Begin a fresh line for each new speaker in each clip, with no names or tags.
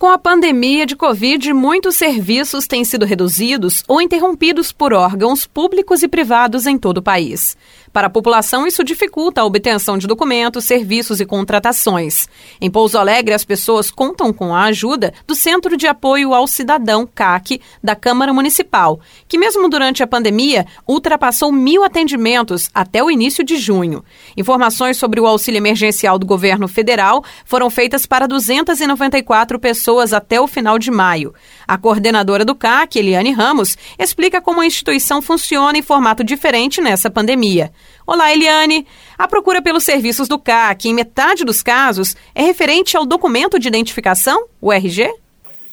Com a pandemia de Covid, muitos serviços têm sido reduzidos ou interrompidos por órgãos públicos e privados em todo o país. Para a população, isso dificulta a obtenção de documentos, serviços e contratações. Em Pouso Alegre, as pessoas contam com a ajuda do Centro de Apoio ao Cidadão, CAC, da Câmara Municipal, que, mesmo durante a pandemia, ultrapassou mil atendimentos até o início de junho. Informações sobre o auxílio emergencial do governo federal foram feitas para 294 pessoas até o final de maio. A coordenadora do CAC, Eliane Ramos, explica como a instituição funciona em formato diferente nessa pandemia. Olá, Eliane. A procura pelos serviços do CAC, em metade dos casos, é referente ao documento de identificação, o RG?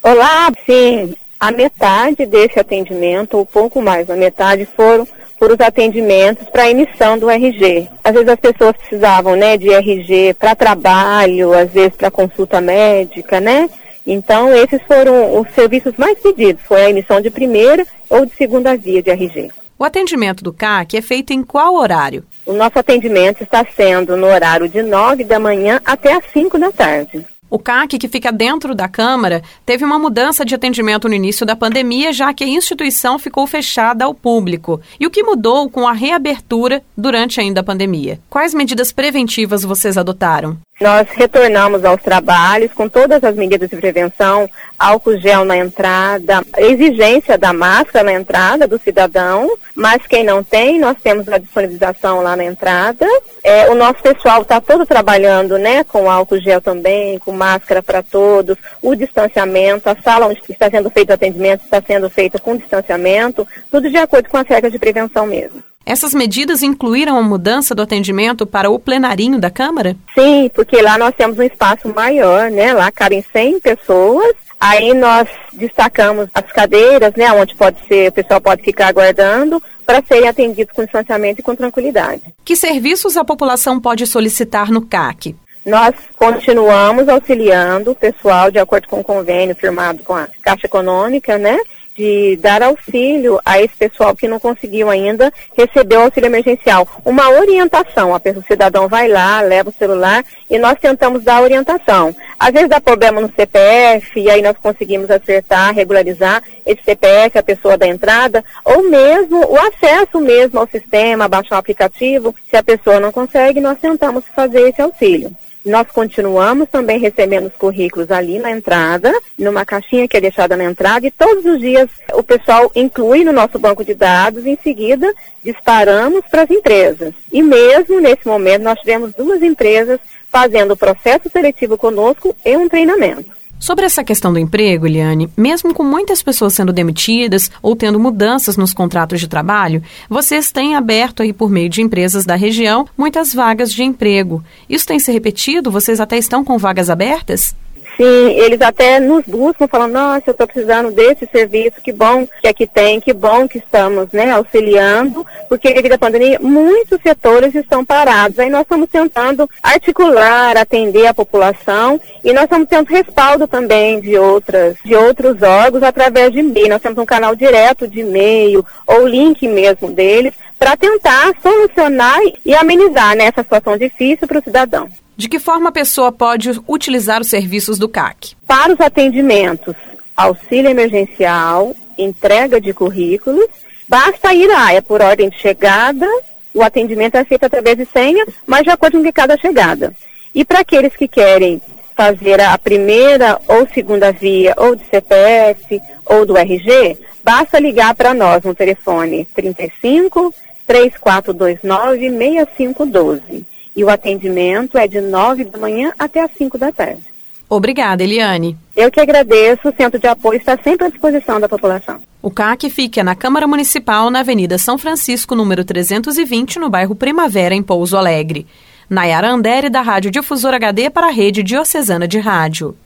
Olá, sim. A metade desse atendimento, ou pouco mais, a metade foram por os atendimentos para emissão do RG. Às vezes as pessoas precisavam, né, de RG para trabalho, às vezes para consulta médica, né? Então, esses foram os serviços mais pedidos, foi a emissão de primeira ou de segunda via de RG.
O atendimento do CAC é feito em qual horário?
O nosso atendimento está sendo no horário de 9 da manhã até as 5 da tarde.
O CAC, que fica dentro da Câmara, teve uma mudança de atendimento no início da pandemia, já que a instituição ficou fechada ao público. E o que mudou com a reabertura durante ainda a pandemia? Quais medidas preventivas vocês adotaram?
Nós retornamos aos trabalhos com todas as medidas de prevenção, álcool gel na entrada, exigência da máscara na entrada do cidadão, mas quem não tem, nós temos a disponibilização lá na entrada. É, o nosso pessoal está todo trabalhando né, com álcool gel também, com máscara para todos, o distanciamento, a sala onde está sendo feito o atendimento está sendo feita com distanciamento, tudo de acordo com as regras de prevenção mesmo.
Essas medidas incluíram a mudança do atendimento para o plenarinho da Câmara?
Sim, porque lá nós temos um espaço maior, né? Lá cabem 100 pessoas. Aí nós destacamos as cadeiras, né? Onde pode ser, o pessoal pode ficar aguardando para serem atendidos com distanciamento e com tranquilidade.
Que serviços a população pode solicitar no CAC?
Nós continuamos auxiliando o pessoal de acordo com o convênio firmado com a Caixa Econômica, né? De dar auxílio a esse pessoal que não conseguiu ainda receber o auxílio emergencial. Uma orientação, a pessoa, o cidadão vai lá, leva o celular e nós tentamos dar orientação. Às vezes dá problema no CPF e aí nós conseguimos acertar, regularizar esse CPF, a pessoa da entrada, ou mesmo o acesso mesmo ao sistema, baixar o aplicativo. Se a pessoa não consegue, nós tentamos fazer esse auxílio. Nós continuamos também recebendo os currículos ali na entrada, numa caixinha que é deixada na entrada, e todos os dias o pessoal inclui no nosso banco de dados, em seguida disparamos para as empresas. E mesmo nesse momento nós tivemos duas empresas fazendo o processo seletivo conosco e um treinamento.
Sobre essa questão do emprego, Eliane, mesmo com muitas pessoas sendo demitidas ou tendo mudanças nos contratos de trabalho, vocês têm aberto aí por meio de empresas da região muitas vagas de emprego. Isso tem se repetido? Vocês até estão com vagas abertas?
Sim, eles até nos buscam, falando, nossa, eu estou precisando desse serviço, que bom que aqui tem, que bom que estamos né, auxiliando, porque devido à pandemia, muitos setores estão parados. Aí nós estamos tentando articular, atender a população e nós estamos tendo respaldo também de outras, de outros órgãos através de e-mail. Nós temos um canal direto de e-mail ou link mesmo deles para tentar solucionar e amenizar né, essa situação difícil para o cidadão.
De que forma a pessoa pode utilizar os serviços do CAC?
Para os atendimentos, auxílio emergencial, entrega de currículos, basta ir à área por ordem de chegada, o atendimento é feito através de senha, mas de acordo com cada chegada. E para aqueles que querem fazer a primeira ou segunda via, ou de CPF, ou do RG, basta ligar para nós no telefone 35 3429 6512 e o atendimento é de 9 da manhã até as 5 da tarde.
Obrigada, Eliane.
Eu que agradeço. O Centro de Apoio está sempre à disposição da população.
O CAC fica na Câmara Municipal, na Avenida São Francisco, número 320, no bairro Primavera, em Pouso Alegre. Nayara Andere, da Rádio Difusor HD para a Rede Diocesana de Rádio.